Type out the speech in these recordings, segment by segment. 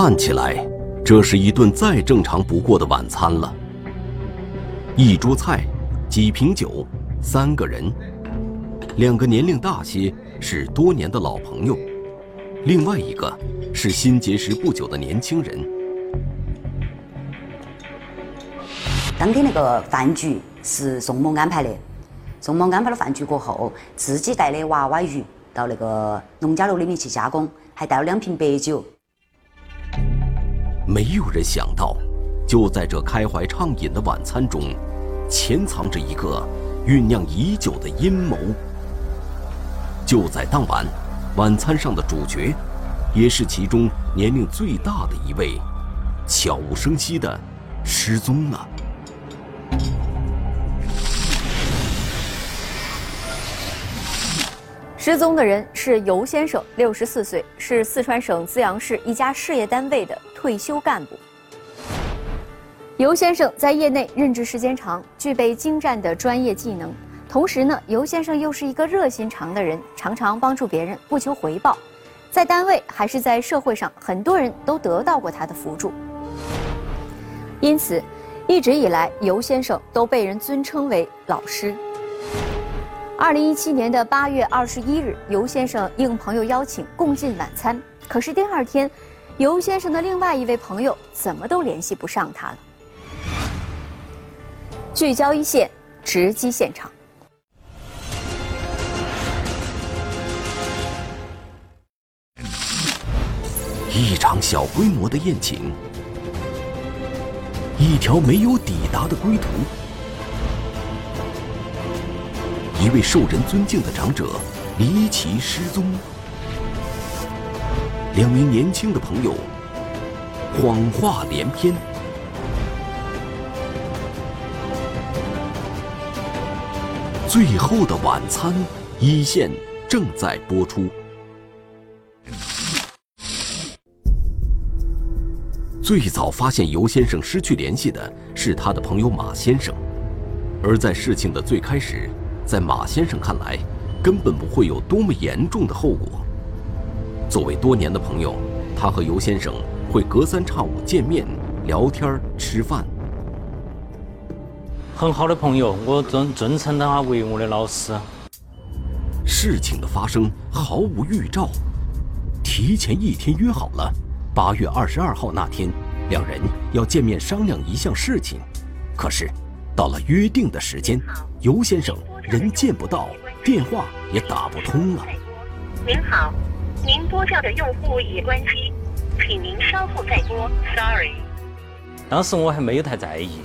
看起来，这是一顿再正常不过的晚餐了。一桌菜，几瓶酒，三个人，两个年龄大些是多年的老朋友，另外一个是新结识不久的年轻人。当天那个饭局是宋某安排的，宋某安排了饭局过后，自己带的娃娃鱼到那个农家乐里面去加工，还带了两瓶白酒。没有人想到，就在这开怀畅饮的晚餐中，潜藏着一个酝酿已久的阴谋。就在当晚，晚餐上的主角，也是其中年龄最大的一位，悄无声息的失踪了。失踪的人是尤先生，六十四岁，是四川省资阳市一家事业单位的退休干部。尤先生在业内任职时间长，具备精湛的专业技能。同时呢，尤先生又是一个热心肠的人，常常帮助别人，不求回报。在单位还是在社会上，很多人都得到过他的扶助。因此，一直以来，尤先生都被人尊称为“老师”。二零一七年的八月二十一日，尤先生应朋友邀请共进晚餐。可是第二天，尤先生的另外一位朋友怎么都联系不上他了。聚焦一线，直击现场。一场小规模的宴请，一条没有抵达的归途。一位受人尊敬的长者离奇失踪，两名年轻的朋友谎话连篇，最后的晚餐一线正在播出。最早发现尤先生失去联系的是他的朋友马先生，而在事情的最开始。在马先生看来，根本不会有多么严重的后果。作为多年的朋友，他和尤先生会隔三差五见面、聊天、吃饭。很好的朋友，我尊尊称他为我的老师。事情的发生毫无预兆，提前一天约好了，八月二十二号那天，两人要见面商量一项事情。可是，到了约定的时间，尤先生。人见不到，电话也打不通了。您好，您拨叫的用户已关机，请您稍后再拨。Sorry。当时我还没有太在意，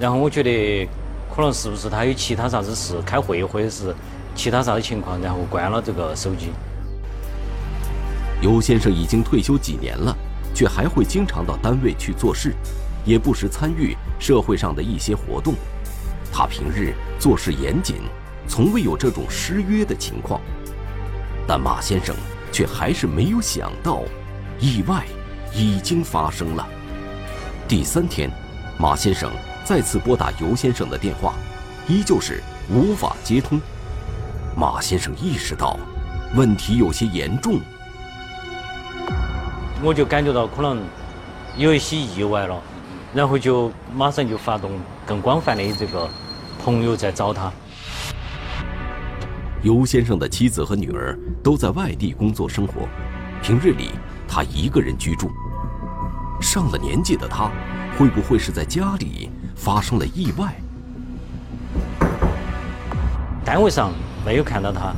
然后我觉得可能是不是他有其他啥子事，开会或者是其他啥子情况，然后关了这个手机。尤先生已经退休几年了，却还会经常到单位去做事，也不时参与社会上的一些活动。他平日做事严谨。从未有这种失约的情况，但马先生却还是没有想到，意外已经发生了。第三天，马先生再次拨打尤先生的电话，依旧是无法接通。马先生意识到问题有些严重，我就感觉到可能有一些意外了，然后就马上就发动更广泛的这个朋友在找他。尤先生的妻子和女儿都在外地工作生活，平日里他一个人居住。上了年纪的他，会不会是在家里发生了意外？单位上没有看到他，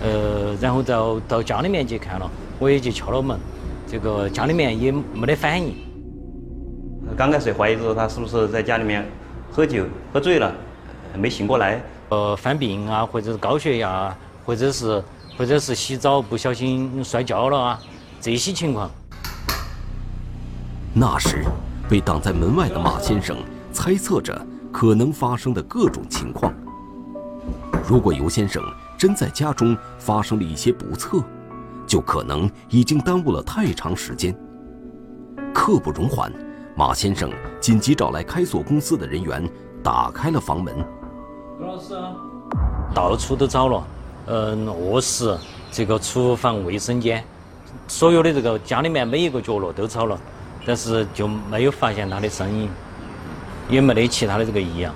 呃，然后到到家里面去看了，我也去敲了门，这个家里面也没得反应。刚开始怀疑说他是不是在家里面喝酒喝醉了，没醒过来。呃，犯病啊，或者是高血压，或者是或者是洗澡不小心摔跤了啊，这些情况。那时，被挡在门外的马先生猜测着可能发生的各种情况。如果尤先生真在家中发生了一些不测，就可能已经耽误了太长时间。刻不容缓，马先生紧急找来开锁公司的人员，打开了房门。刘老师，到处都找了，嗯，卧室、这个厨房、卫生间，所有的这个家里面每一个角落都找了，但是就没有发现他的身影，也没得其他的这个异样。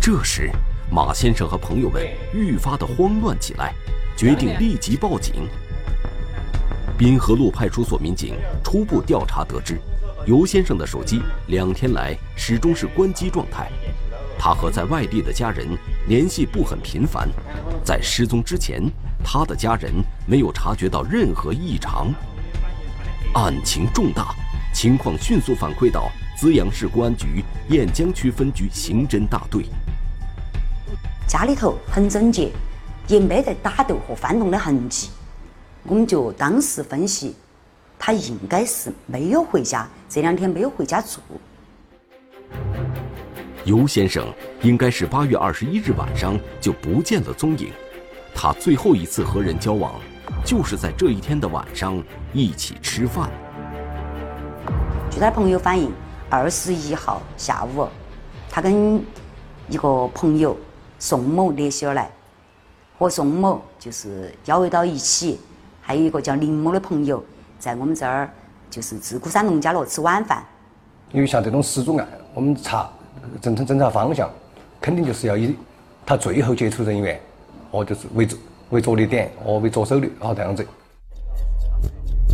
这时，马先生和朋友们愈发的慌乱起来，决定立即报警。滨河路派出所民警初步调查得知，尤先生的手机两天来始终是关机状态，他和在外地的家人联系不很频繁，在失踪之前，他的家人没有察觉到任何异常。案情重大，情况迅速反馈到资阳市公安局雁江区分局刑侦大队。家里头很整洁，也没得打斗和翻动的痕迹。我们就当时分析，他应该是没有回家，这两天没有回家住。尤先生应该是八月二十一日晚上就不见了踪影，他最后一次和人交往，就是在这一天的晚上一起吃饭。据他朋友反映，二十一号下午，他跟一个朋友宋某联系而来，和宋某就是交围到一起，还有一个叫林某的朋友，在我们这儿就是自古山农家乐吃晚饭。因为像这种失踪案，我们查侦查侦查方向，肯定就是要以他最后接触人员，哦，就是为着为着力点，哦，为着手的，哦，这样子。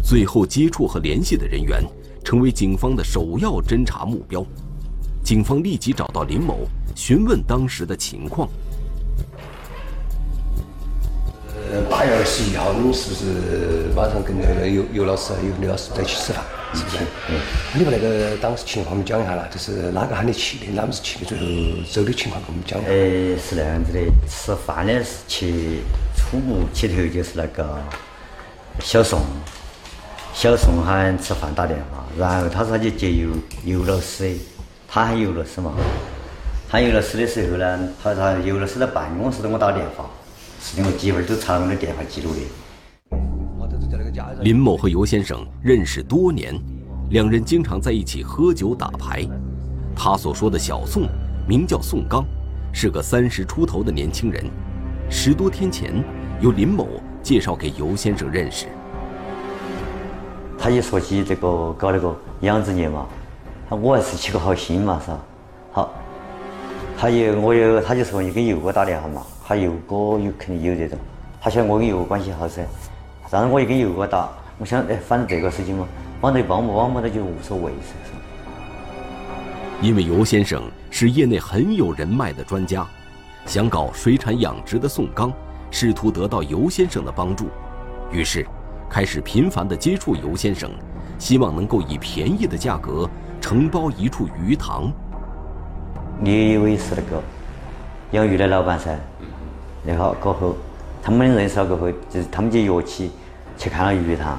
最后接触和联系的人员，成为警方的首要侦查目标。警方立即找到林某，询问当时的情况。呃，八月二十一号，你们是不是马上跟那个尤尤老师、尤刘老师在一起吃饭？是不是？嗯。你把那个当时情况我们讲一下啦，就是哪个喊你去的，哪们是去的，最后走的情况给我们讲一下。呃，是那样子的，吃饭的是去初步起头就是那个小宋，小宋喊吃饭打电话，然后他说他去接尤尤老师，他喊尤老师嘛，喊尤老师的时候呢，他说尤老师在办公室给我打电话，是的，我几会都查了那电话记录的。林某和尤先生认识多年，两人经常在一起喝酒打牌。他所说的小宋，名叫宋刚，是个三十出头的年轻人。十多天前，由林某介绍给尤先生认识。他一说起这个搞那个养殖业嘛，我还是起个好心嘛，是吧？好，他又我又他就说你给尤哥打电话嘛，他尤哥有肯定有这种，他晓得我跟尤哥关系好噻。然后我也跟尤哥打，我想，哎，反正这个事情嘛，帮得帮不帮不那就无所谓噻。因为尤先生是业内很有人脉的专家，想搞水产养殖的宋刚，试图得到尤先生的帮助，于是开始频繁地接触尤先生，希望能够以便宜的价格承包一处鱼塘。你以为是那个养鱼的老板噻？然后过后，他们认识了过后，就是他们就约起。去看了鱼塘。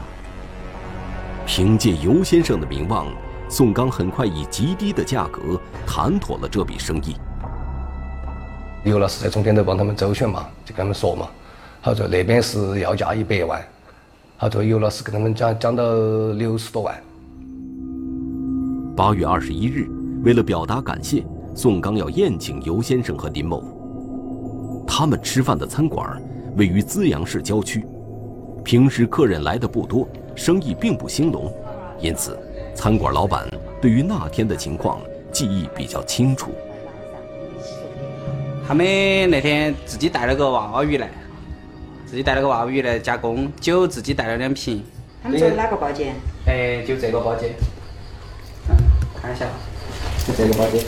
凭借尤先生的名望，宋刚很快以极低的价格谈妥了这笔生意。刘老师在中间都帮他们周旋嘛，就跟他们说嘛，他说那边是要价一百万，他说尤老师跟他们讲讲到六十多万。八月二十一日，为了表达感谢，宋刚要宴请尤先生和林某。他们吃饭的餐馆位于资阳市郊区。平时客人来的不多，生意并不兴隆，因此，餐馆老板对于那天的情况记忆比较清楚。他们那天自己带了个娃娃鱼来，自己带了个娃娃鱼来加工，酒自己带了两瓶。他们坐哪个包间？哎，就这个包间。嗯，看一下，就这个包间。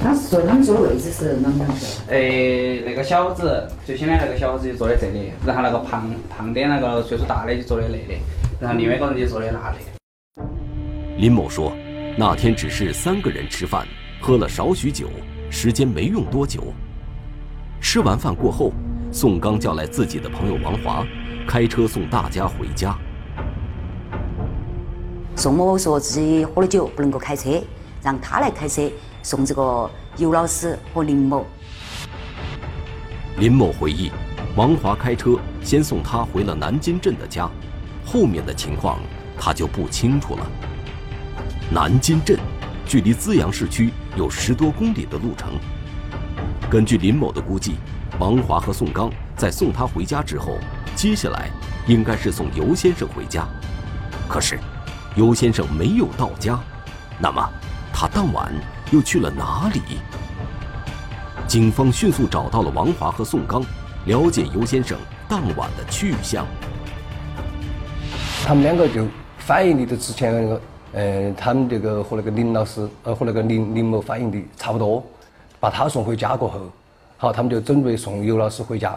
他是坐他们坐的位置是啷个子？诶，那个小子，最先的那个小子就坐在这里，然后那个胖胖点那个岁数大的就坐在那里，然后另外一个人就坐在那里。林某说，那天只是三个人吃饭，喝了少许酒，时间没用多久。吃完饭过后，宋刚叫来自己的朋友王华，开车送大家回家。宋某说自己喝了酒不能够开车，让他来开车。送这个尤老师和林某。林某回忆，王华开车先送他回了南京镇的家，后面的情况他就不清楚了。南京镇距离资阳市区有十多公里的路程。根据林某的估计，王华和宋刚在送他回家之后，接下来应该是送尤先生回家。可是，尤先生没有到家，那么他当晚又去了哪里？警方迅速找到了王华和宋刚，了解尤先生当晚的去向。他们两个就反映的之前那个，呃，他们这个和那个林老师，呃，和那个林林某反映的差不多。把他送回家过后，好，他们就准备送尤老师回家。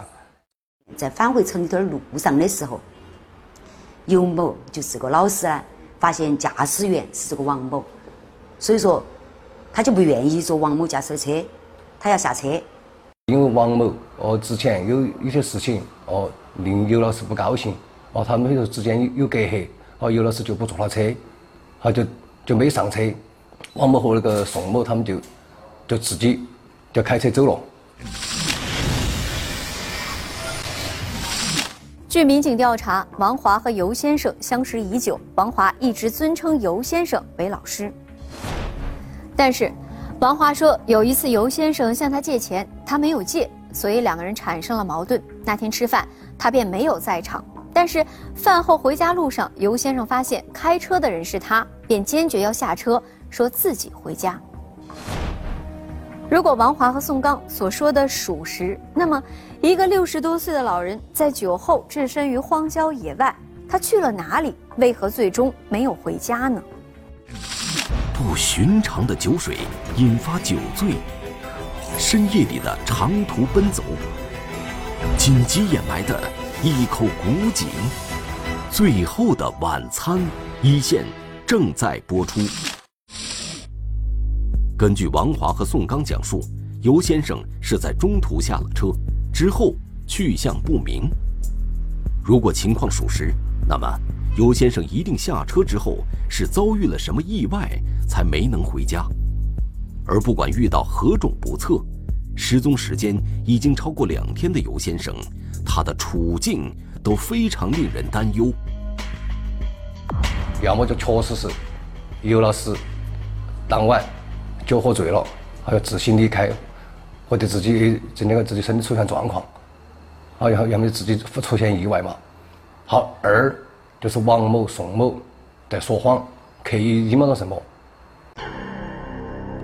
在返回城里头的路上的时候，尤某就是个老师啊，发现驾驶员是这个王某，所以说他就不愿意坐王某驾驶的车，他要下车。因为王某哦之前有有些事情哦令尤老师不高兴，哦他们之间有有隔阂，哦尤老师就不坐他车，他就就没上车。王某和那个宋某他们就就自己就开车走了。据民警调查，王华和尤先生相识已久，王华一直尊称尤先生为老师。但是，王华说有一次尤先生向他借钱，他没有借，所以两个人产生了矛盾。那天吃饭，他便没有在场。但是饭后回家路上，尤先生发现开车的人是他，便坚决要下车，说自己回家。如果王华和宋刚所说的属实，那么一个六十多岁的老人在酒后置身于荒郊野外，他去了哪里？为何最终没有回家呢？不寻常的酒水引发酒醉，深夜里的长途奔走，紧急掩埋的一口古井，最后的晚餐，一线正在播出。根据王华和宋刚讲述，尤先生是在中途下了车，之后去向不明。如果情况属实，那么尤先生一定下车之后是遭遇了什么意外才没能回家。而不管遇到何种不测，失踪时间已经超过两天的尤先生，他的处境都非常令人担忧。要么就确实是尤老师当晚。酒喝醉了，还要自行离开，或者自己这那个自己身体出现状况，好，然后要么就自己出现意外嘛。好，二就是王某、宋某在说谎，刻意隐瞒了什么？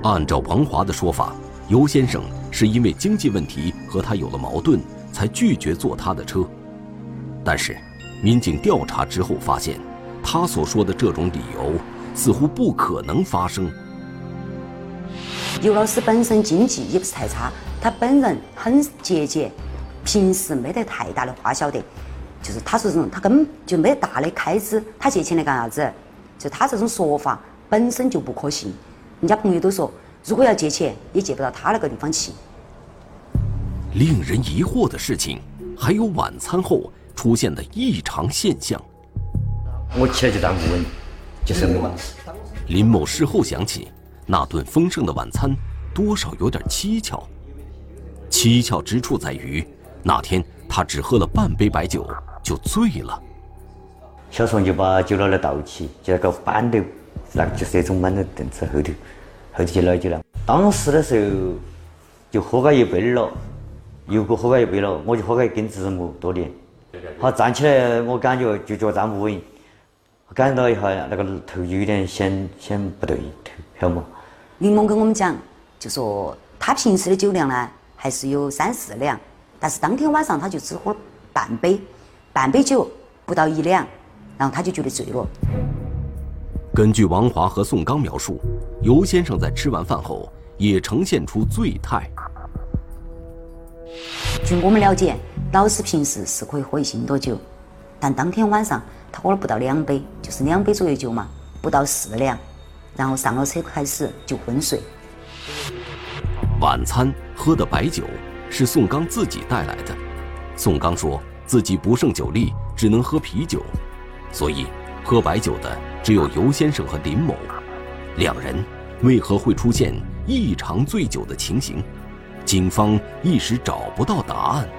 按照王华的说法，尤先生是因为经济问题和他有了矛盾，才拒绝坐他的车。但是，民警调查之后发现，他所说的这种理由似乎不可能发生。尤老师本身经济也不是太差，他本人很节俭，平时没得太大的花销的。就是他说这种，他根本就没得大的开支，他借钱来干啥子？就他这种说法本身就不可信。人家朋友都说，如果要借钱，也借不到他那个地方去。令人疑惑的事情还有晚餐后出现的异常现象。我起来就当不稳，就是林某事后想起。那顿丰盛的晚餐，多少有点蹊跷。蹊跷之处在于，那天他只喝了半杯白酒就醉了。小宋就把酒拿来倒起，就那个板凳，那个就是那种板凳凳子后头，后头就拿酒了。当时的时候就喝个一杯了，又给我喝了一杯了，我就喝了一根子木多点。好站起来，我感觉就脚站不稳，感觉到一下那个头就有点显显不对头，晓得吗？林某跟我们讲，就说他平时的酒量呢还是有三四两，但是当天晚上他就只喝了半杯，半杯酒不到一两，然后他就觉得醉了。根据王华和宋刚描述，尤先生在吃完饭后也呈现出醉态。据我们了解，老师平时是可以喝一斤多酒，但当天晚上他喝了不到两杯，就是两杯左右酒嘛，不到四两。然后上了车开始就昏睡。晚餐喝的白酒是宋刚自己带来的。宋刚说自己不胜酒力，只能喝啤酒，所以喝白酒的只有尤先生和林某。两人为何会出现异常醉酒的情形？警方一时找不到答案。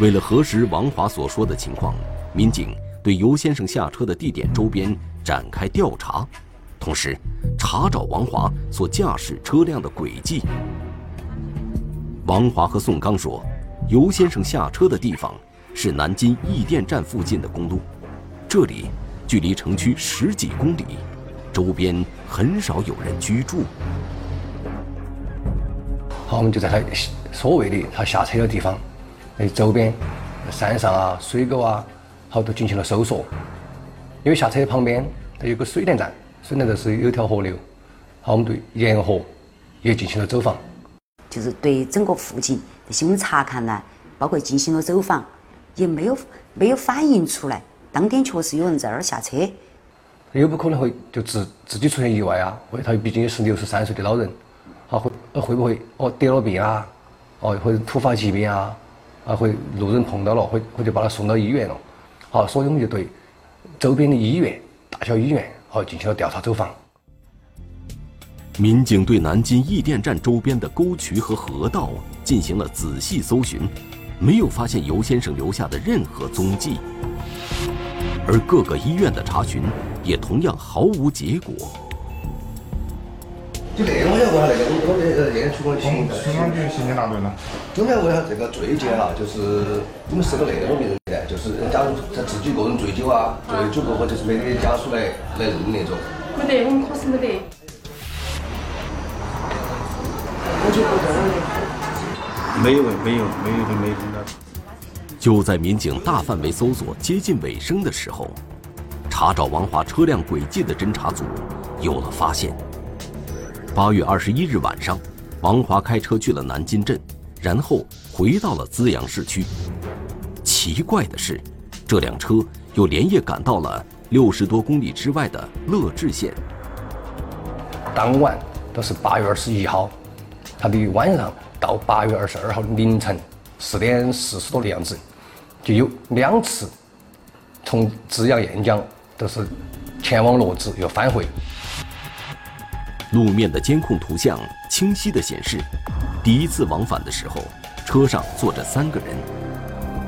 为了核实王华所说的情况，民警对尤先生下车的地点周边。展开调查，同时查找王华所驾驶车辆的轨迹。王华和宋刚说，尤先生下车的地方是南京易店站附近的公路，这里距离城区十几公里，周边很少有人居住。好，我们就在他所谓的他下车的地方，那周边山上啊、水沟啊，好都进行了搜索。因为下车旁边它有个水电站，水电站是有条河流，好，我们对沿河也进行了走访。就是对整个附近这些我们查看呢，包括进行了走访，也没有没有反映出来当天确实有人在那儿下车。有不可能会就自自己出现意外啊？或者他毕竟也是六十三岁的老人，好会会不会哦得了病啊？哦或者突发疾病啊？啊会路人碰到了，或或者把他送到医院了。好，所以我们就对。周边的医院、大小医院，好进行了调查走访。民警对南京易电站周边的沟渠和河道进行了仔细搜寻，没有发现尤先生留下的任何踪迹。而各个医院的查询也同样毫无结果。就那个，我想问下那个，我们的呃验出过刑刑警局刑警大队呢？我们要问下这个最近哈，就是你们是个那种病人的？就是假如他自己个人醉酒啊，醉酒过后就是没得家属来来认那种。没得，我们科室没得。没有，没有，没有，没有。就在民警大范围搜索接近尾声的时候，查找王华车辆轨迹的侦查组有了发现。八月二十一日晚上，王华开车去了南京镇，然后回到了资阳市区。奇怪的是，这辆车又连夜赶到了六十多公里之外的乐至县。当晚都是八月二十一号，他的晚上到八月二十二号凌晨四点四十多的样子，就有两次从资阳沿江都是前往乐至又返回。路面的监控图像清晰地显示，第一次往返的时候，车上坐着三个人。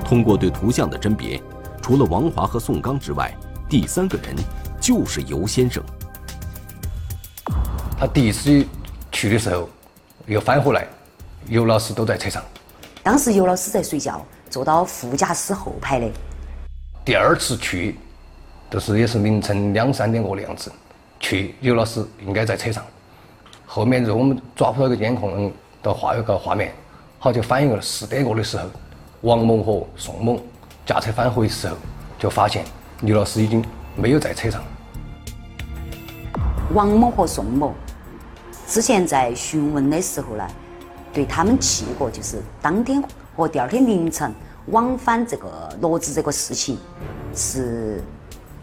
通过对图像的甄别，除了王华和宋刚之外，第三个人就是尤先生。他第一次去的时候，又返回来，尤老师都在车上。当时尤老师在睡觉，坐到副驾驶后排的。第二次去，就是也是凌晨两三点过的样子。去尤老师应该在车上，后面就我们抓不到一个监控的画一个画面，好就反映了四点过的时候，王某和宋某驾车返回的时候，就发现尤老师已经没有在车上。王某和宋某之前在询问的时候呢，对他们去过就是当天和第二天凌晨往返这个罗子这个事情是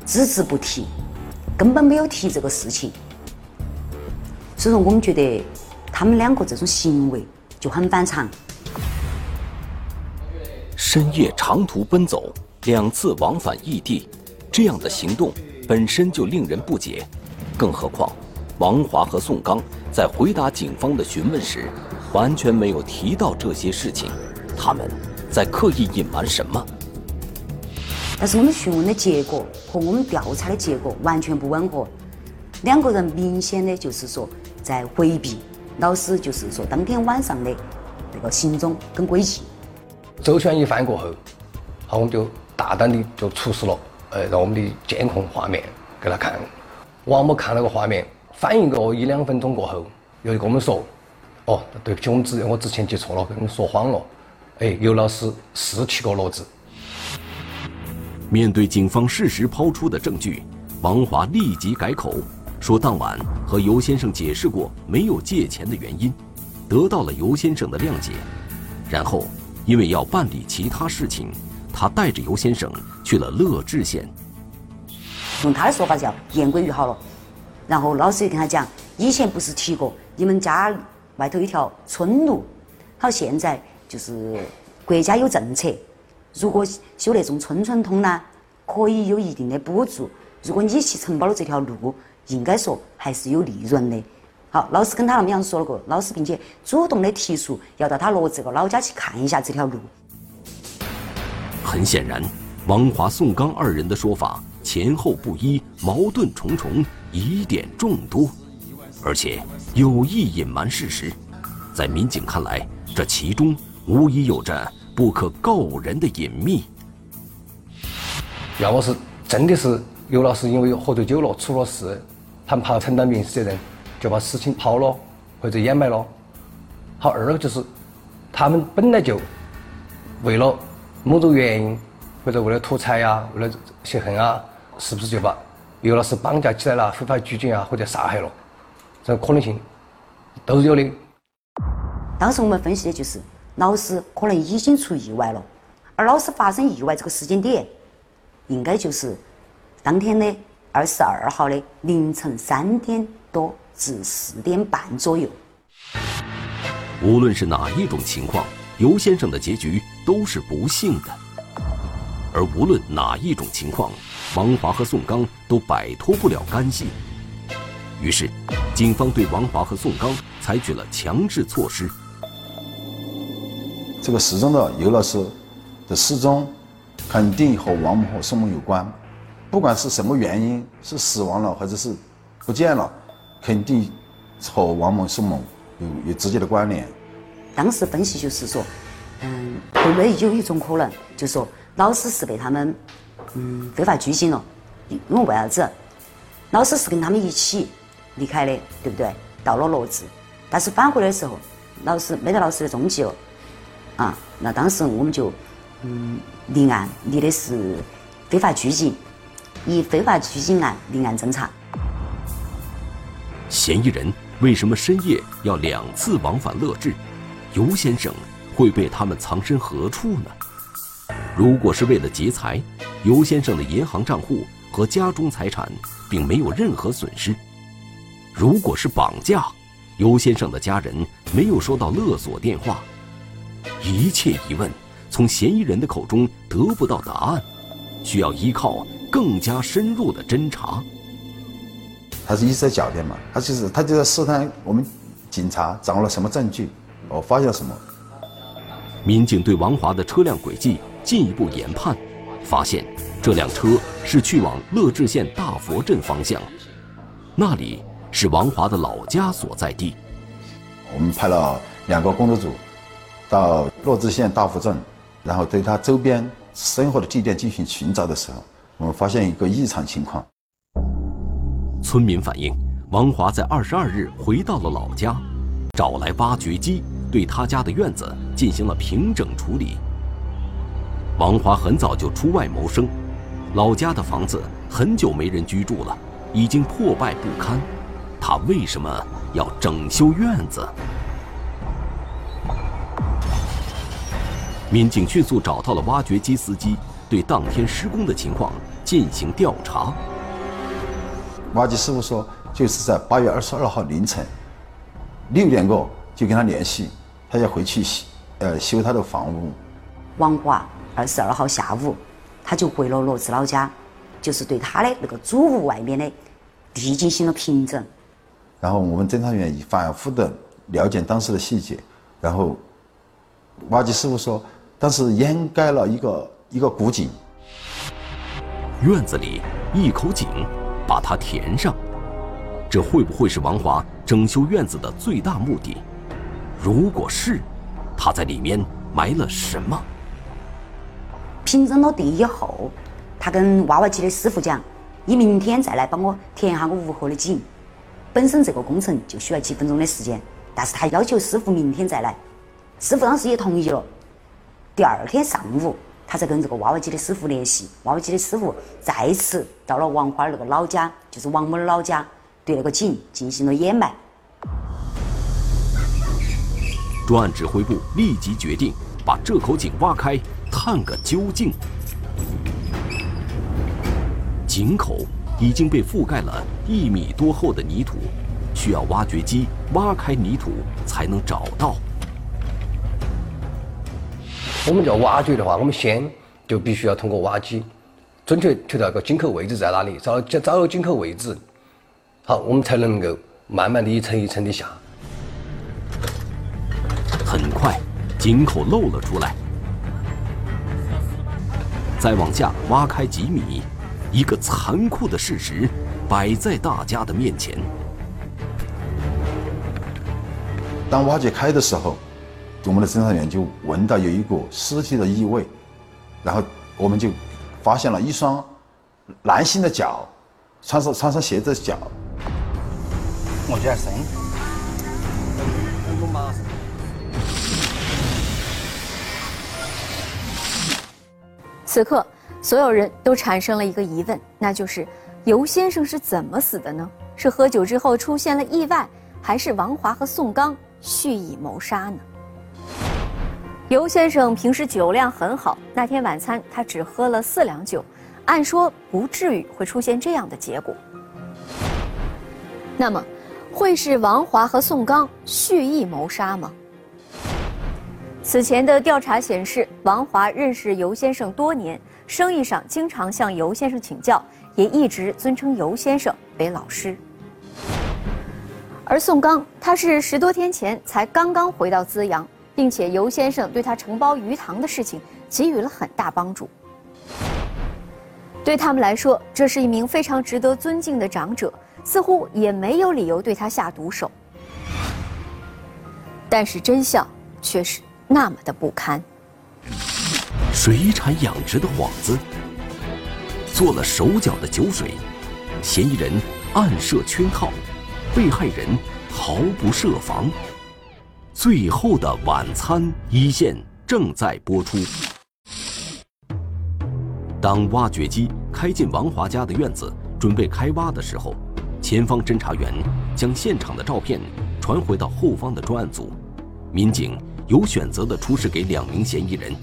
只字不提。根本没有提这个事情，所以说我们觉得他们两个这种行为就很反常。深夜长途奔走，两次往返异地，这样的行动本身就令人不解，更何况王华和宋刚在回答警方的询问时，完全没有提到这些事情，他们在刻意隐瞒什么？但是我们询问的结果和我们调查的结果完全不吻合，两个人明显的就是说在回避老师，就是说当天晚上的那个行踪跟轨迹。周旋一番过后，好，我们就大胆的就出示了，呃，让我们的监控画面给他看。王某看了个画面，反应个一两分钟过后，又跟我们说：“哦，对不起，我们之我之前记错了，跟你们说谎了。哎，尤老师是去过罗子。”面对警方事实抛出的证据，王华立即改口，说当晚和尤先生解释过没有借钱的原因，得到了尤先生的谅解。然后，因为要办理其他事情，他带着尤先生去了乐至县。用他的说法叫言归于好了。然后老师也跟他讲，以前不是提过你们家外头一条村路，好现在就是国家有政策。如果修那种村村通呢，可以有一定的补助。如果你去承包了这条路，应该说还是有利润的。好，老师跟他那么样说了个，老师并且主动的提出要到他罗这个老家去看一下这条路。很显然，王华、宋刚二人的说法前后不一，矛盾重重，疑点众多，而且有意隐瞒事实。在民警看来，这其中无疑有着不可告人的隐秘。要么是真的是刘老师因为喝醉酒了出了事，他们怕承担民事责任，就把事情抛了或者掩埋了。好，二个就是他们本来就为了某种原因，或者为了图财呀，为了泄恨啊，是不是就把刘老师绑架起来了，非法拘禁啊，或者杀害了？这可能性都是有的。当时我们分析的就是老师可能已经出意外了，而老师发生意外这个时间点，应该就是当天的二十二号的凌晨三点多至四点半左右。无论是哪一种情况，尤先生的结局都是不幸的。而无论哪一种情况，王华和宋刚都摆脱不了干系。于是，警方对王华和宋刚采取了强制措施。这个失踪的尤老师的失踪，肯定和王某和宋某有关。不管是什么原因，是死亡了或者是不见了，肯定和王某、宋某有有直接的关联。当时分析就是说，嗯，会不会有一种可能，就是说老师是被他们嗯非法拘禁了？因为为啥子？老师是跟他们一起离开的，对不对？到了罗志，但是返回的时候，老师没得老师的踪迹了。啊，那当时我们就嗯立案，立的是非法拘禁，以非法拘禁案立案侦查。嫌疑人为什么深夜要两次往返乐至？尤先生会被他们藏身何处呢？如果是为了劫财，尤先生的银行账户和家中财产并没有任何损失；如果是绑架，尤先生的家人没有收到勒索电话。一切疑问从嫌疑人的口中得不到答案，需要依靠更加深入的侦查。他是一直在狡辩嘛？他就是他就在试探我们警察掌握了什么证据，我发现了什么。民警对王华的车辆轨迹进一步研判，发现这辆车是去往乐至县大佛镇方向，那里是王华的老家所在地。我们派了两个工作组。到乐至县大佛镇，然后对他周边生活的地点进行寻找的时候，我们发现一个异常情况。村民反映，王华在二十二日回到了老家，找来挖掘机对他家的院子进行了平整处理。王华很早就出外谋生，老家的房子很久没人居住了，已经破败不堪，他为什么要整修院子？民警迅速找到了挖掘机司机，对当天施工的情况进行调查。挖机师傅说，就是在八月二十二号凌晨六点过就跟他联系，他要回去修，呃，修他的房屋。王华二十二号下午，他就回了罗志老家，就是对他的那个祖屋外面的地进行了平整。然后我们侦查员反复的了解当时的细节，然后挖机师傅说。当时掩盖了一个一个古井，院子里一口井，把它填上，这会不会是王华整修院子的最大目的？如果是，他在里面埋了什么？平整了地以后，他跟挖挖机的师傅讲：“你明天再来帮我填一下我屋后的井。”本身这个工程就需要几分钟的时间，但是他要求师傅明天再来，师傅当时也同意了。第二天上午，他才跟这个挖挖机的师傅联系。挖挖机的师傅再次到了王花儿那个老家，就是王某的老家，对那个井进行了掩埋。专案指挥部立即决定把这口井挖开，探个究竟。井口已经被覆盖了一米多厚的泥土，需要挖掘机挖开泥土才能找到。我们叫挖掘的话，我们先就必须要通过挖机，准确推到个井口位置在哪里，找找到井口位置，好，我们才能够慢慢的一层一层的下。很快，井口露了出来，再往下挖开几米，一个残酷的事实摆在大家的面前。当挖掘开的时候。我们的侦查员就闻到有一股尸体的异味，然后我们就发现了一双男性的脚，穿上穿上鞋子的脚。我觉得深。此刻，所有人都产生了一个疑问，那就是尤先生是怎么死的呢？是喝酒之后出现了意外，还是王华和宋刚蓄意谋杀呢？尤先生平时酒量很好，那天晚餐他只喝了四两酒，按说不至于会出现这样的结果。那么，会是王华和宋刚蓄意谋杀吗？此前的调查显示，王华认识尤先生多年，生意上经常向尤先生请教，也一直尊称尤先生为老师。而宋刚，他是十多天前才刚刚回到资阳。并且尤先生对他承包鱼塘的事情给予了很大帮助。对他们来说，这是一名非常值得尊敬的长者，似乎也没有理由对他下毒手。但是真相却是那么的不堪。水产养殖的幌子，做了手脚的酒水，嫌疑人暗设圈套，被害人毫不设防。最后的晚餐一线正在播出。当挖掘机开进王华家的院子，准备开挖的时候，前方侦查员将现场的照片传回到后方的专案组，民警有选择的出示给两名嫌疑人。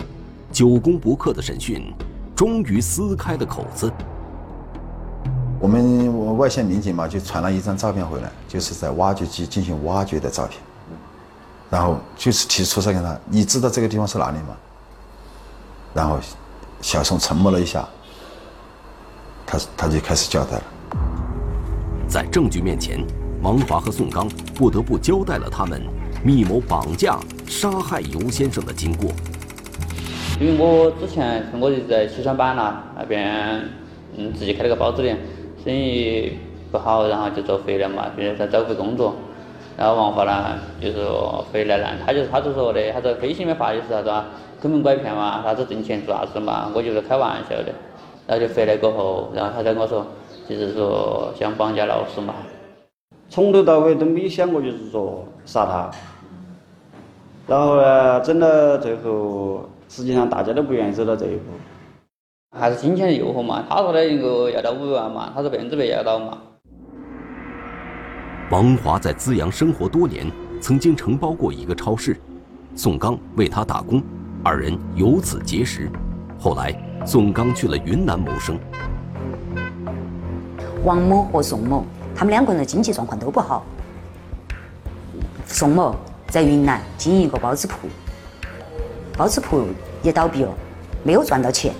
久攻不克的审讯终于撕开了口子。我们外线民警嘛，就传了一张照片回来，就是在挖掘机进行挖掘的照片。然后就是提出来跟他，你知道这个地方是哪里吗？然后小宋沉默了一下，他他就开始交代了。在证据面前，王华和宋刚不得不交代了他们密谋绑架、杀害尤先生的经过。因为我之前我就在西双版纳那边，嗯，自己开了个包子店，生意不好，然后就做回来嘛，现在找份工作。然后王华呢，就说回来了，他就他就说的，他说微信里面发的是啥子啊？坑蒙拐骗嘛，啥子挣钱做啥子嘛？我就是开玩笑的。然后就回来过后，然后他再跟我说，就是说想绑架老师嘛。从头到尾都没想过就是说杀他。然后呢，整到最后，实际上大家都不愿意走到这一步。还是金钱的诱惑嘛？他说的一个要到五万嘛，他说百分之百要到嘛。王华在资阳生活多年，曾经承包过一个超市，宋刚为他打工，二人由此结识。后来，宋刚去了云南谋生。王某和宋某，他们两个人的经济状况都不好。宋某在云南经营一个包子铺，包子铺也倒闭了，没有赚到钱。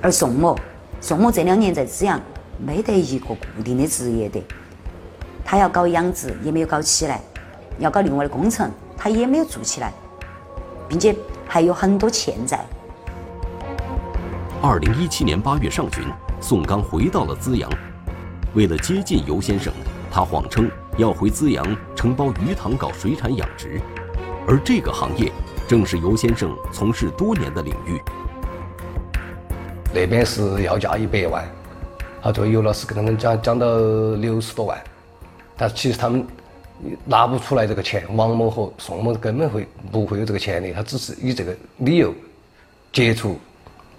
而宋某，宋某这两年在资阳没得一个固定的职业的。他要搞养殖也没有搞起来，要搞另外的工程他也没有做起来，并且还有很多欠债。二零一七年八月上旬，宋刚回到了资阳，为了接近尤先生，他谎称要回资阳承包鱼塘搞水产养殖，而这个行业正是尤先生从事多年的领域。那边是要价一百万，他作为尤老师跟他们讲讲到六十多万。但其实他们拿不出来这个钱，王某和宋某根本会不会有这个钱的，他只是以这个理由接触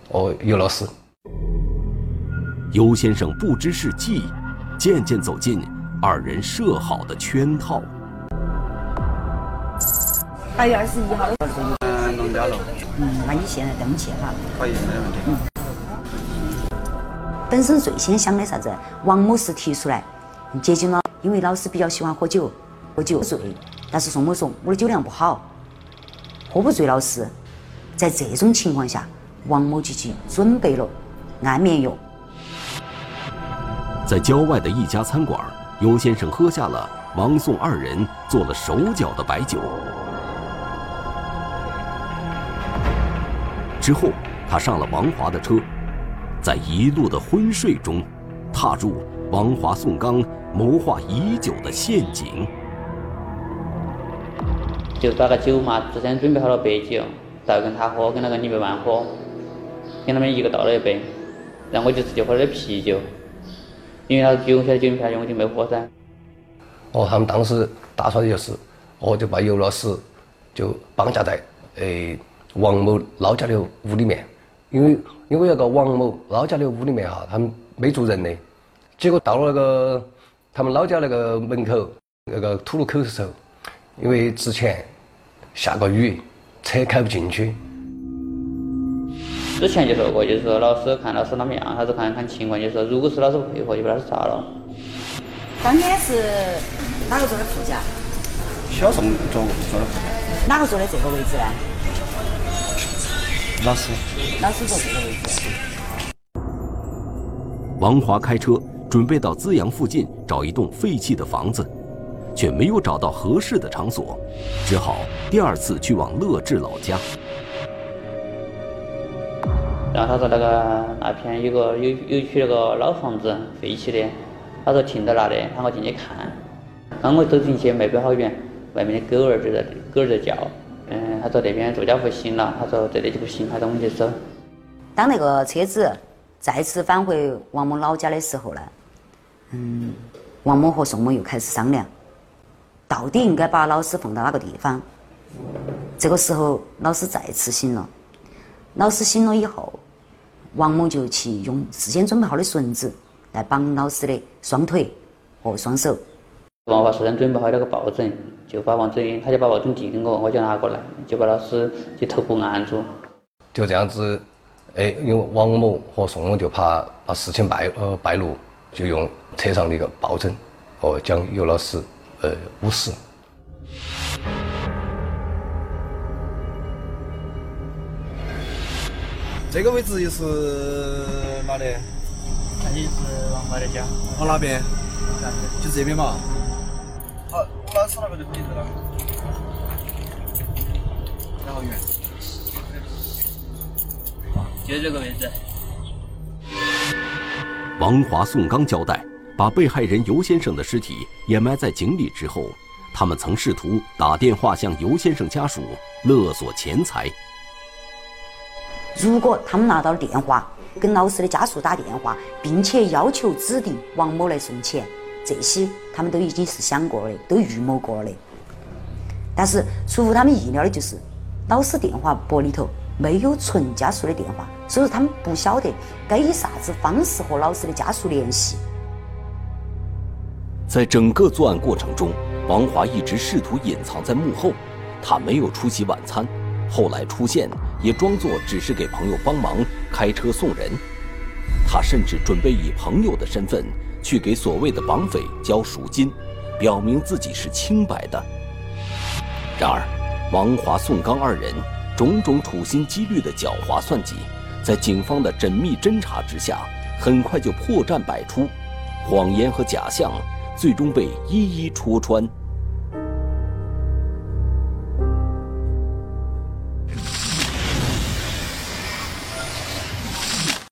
哦尤老师。尤先生不知是计，渐渐走进二人设好的圈套。八月二十一号的。嗯，农家乐。嗯，那你现在登记哈？可以，没问题。嗯。本身最先想的啥子？王某是提出来接近了。因为老师比较喜欢喝酒，喝酒醉，但是宋某说我的酒量不好，喝不醉老师。在这种情况下，王某就去准备了安眠药。在郊外的一家餐馆，尤先生喝下了王宋二人做了手脚的白酒。之后，他上了王华的车，在一路的昏睡中，踏入王华、宋刚。谋划已久的陷阱。就打个酒嘛，之前准备好了白酒，倒跟他喝，跟那个李百万喝，跟他们一个倒了一杯，然后我就直接喝了啤酒，因为他酒晓得酒瓶，我就没喝噻。哦，他们当时打算的就是，哦，就把尤老师就绑架在诶王某老家的屋里面，因为因为那个王某老家的屋里面哈，他们没住人的，结果到了那个他们老家那个门口那个土路口的时候，因为之前下过雨，车开不进去。之前就说过，就是说老师看老师啷么样，还是看看情况，就是说如果是老师不配合，就把老师杀了。当天是哪个坐的副驾？小宋坐坐的副驾。哪个坐的这个位置呢？老师。老师坐这个位置。王华开车准备到资阳附近找一栋废弃的房子，却没有找到合适的场所，只好第二次去往乐至老家。然后他说那个那片有个有有区那个老房子废弃的，他说停在那里，喊我进去看。刚我走进去没走好远，外面的狗儿就在狗儿在叫。嗯，他说那边住家户醒了，他说这里就不行，他说我们就走。当那个车子再次返回王某老家的时候呢，嗯，王某和宋某又开始商量，到底应该把老师放到哪个地方。这个时候，老师再次醒了。老师醒了以后，王某就去用事先准备好的绳子来绑老师的双腿和双手。王华事先准备好那个抱枕，就把王子他就把抱枕递给我，我就拿过来，就把老师就头部按住。就这样子，哎，因为王某和宋某就怕把事情败呃败露，就用车上的一个抱枕，哦将尤老师呃捂死。这个位置又是哪里？那里是王华的家。往哪边？就这边嘛。好，老师那个就可以了。然后远。就这个位置。王华、宋刚交代，把被害人尤先生的尸体掩埋在井里之后，他们曾试图打电话向尤先生家属勒索钱财。如果他们拿到电话，跟老师的家属打电话，并且要求指定王某来送钱，这些他们都已经是想过的，都预谋过了的。但是出乎他们意料的就是，老师电话簿里头没有存家属的电话，所以说他们不晓得该以啥子方式和老师的家属联系。在整个作案过程中，王华一直试图隐藏在幕后，他没有出席晚餐。后来出现，也装作只是给朋友帮忙开车送人。他甚至准备以朋友的身份去给所谓的绑匪交赎金，表明自己是清白的。然而，王华、宋刚二人种种处心积虑的狡猾算计，在警方的缜密侦查之下，很快就破绽百出，谎言和假象最终被一一戳穿。